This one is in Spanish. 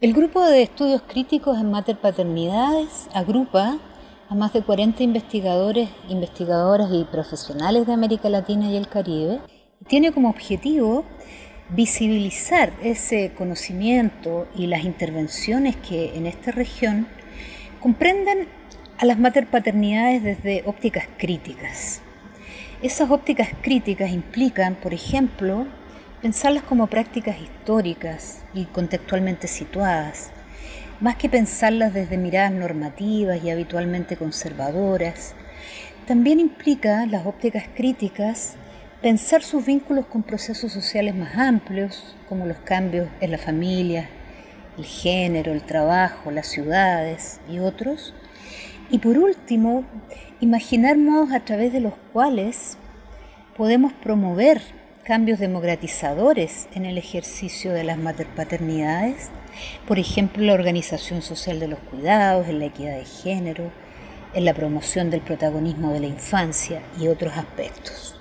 El grupo de estudios críticos en mater paternidades agrupa a más de 40 investigadores, investigadoras y profesionales de América Latina y el Caribe tiene como objetivo visibilizar ese conocimiento y las intervenciones que en esta región comprenden a las mater paternidades desde ópticas críticas. Esas ópticas críticas implican, por ejemplo, pensarlas como prácticas históricas y contextualmente situadas, más que pensarlas desde miradas normativas y habitualmente conservadoras, también implica las ópticas críticas pensar sus vínculos con procesos sociales más amplios, como los cambios en la familia, el género, el trabajo, las ciudades y otros. Y por último, imaginar modos a través de los cuales podemos promover cambios democratizadores en el ejercicio de las paternidades, por ejemplo, la organización social de los cuidados, en la equidad de género, en la promoción del protagonismo de la infancia y otros aspectos.